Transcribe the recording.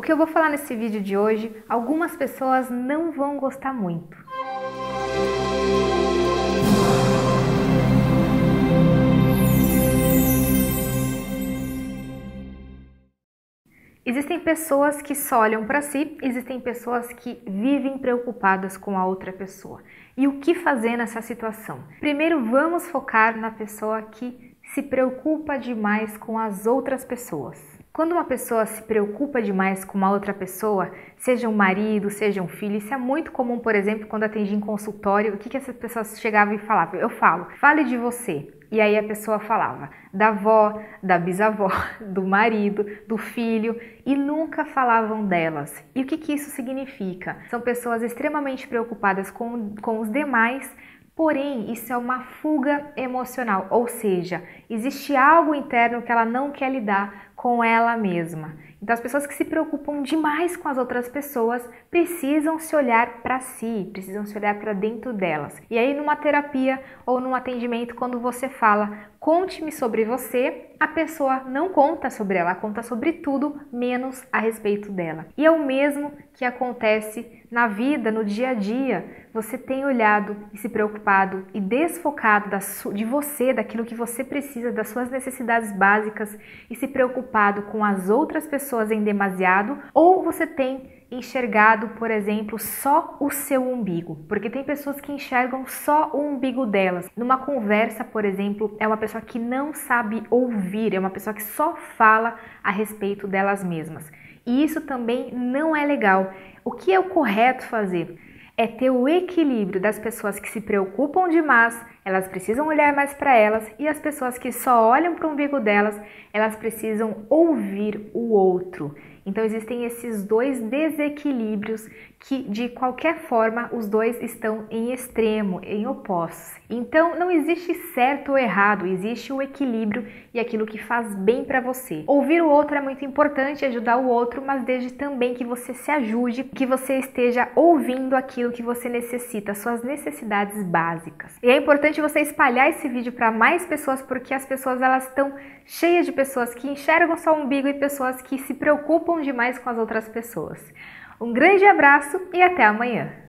O que eu vou falar nesse vídeo de hoje, algumas pessoas não vão gostar muito. Existem pessoas que só olham para si, existem pessoas que vivem preocupadas com a outra pessoa. E o que fazer nessa situação? Primeiro, vamos focar na pessoa que se preocupa demais com as outras pessoas. Quando uma pessoa se preocupa demais com uma outra pessoa, seja um marido, seja um filho, isso é muito comum, por exemplo, quando atendi em consultório, o que, que essas pessoas chegavam e falavam? Eu falo, fale de você. E aí a pessoa falava da avó, da bisavó, do marido, do filho e nunca falavam delas. E o que, que isso significa? São pessoas extremamente preocupadas com, com os demais Porém, isso é uma fuga emocional, ou seja, existe algo interno que ela não quer lidar com ela mesma. Então, as pessoas que se preocupam demais com as outras pessoas precisam se olhar para si, precisam se olhar para dentro delas. E aí, numa terapia ou num atendimento, quando você fala, conte-me sobre você, a pessoa não conta sobre ela, conta sobre tudo menos a respeito dela. E é o mesmo que acontece na vida, no dia a dia. Você tem olhado e se preocupado e desfocado de você, daquilo que você precisa, das suas necessidades básicas e se preocupado com as outras pessoas em demasiado ou você tem enxergado, por exemplo, só o seu umbigo, porque tem pessoas que enxergam só o umbigo delas. Numa conversa, por exemplo, é uma pessoa que não sabe ouvir, é uma pessoa que só fala a respeito delas mesmas. E isso também não é legal. O que é o correto fazer? é ter o equilíbrio das pessoas que se preocupam demais, elas precisam olhar mais para elas, e as pessoas que só olham para o umbigo delas, elas precisam ouvir o outro. Então existem esses dois desequilíbrios que de qualquer forma os dois estão em extremo, em opostos. Então não existe certo ou errado, existe o equilíbrio e aquilo que faz bem para você. Ouvir o outro é muito importante, ajudar o outro, mas desde também que você se ajude, que você esteja ouvindo aquilo que você necessita, suas necessidades básicas. E é importante você espalhar esse vídeo para mais pessoas porque as pessoas elas estão cheias de pessoas que enxergam só o umbigo e pessoas que se preocupam demais com as outras pessoas. Um grande abraço e até amanhã!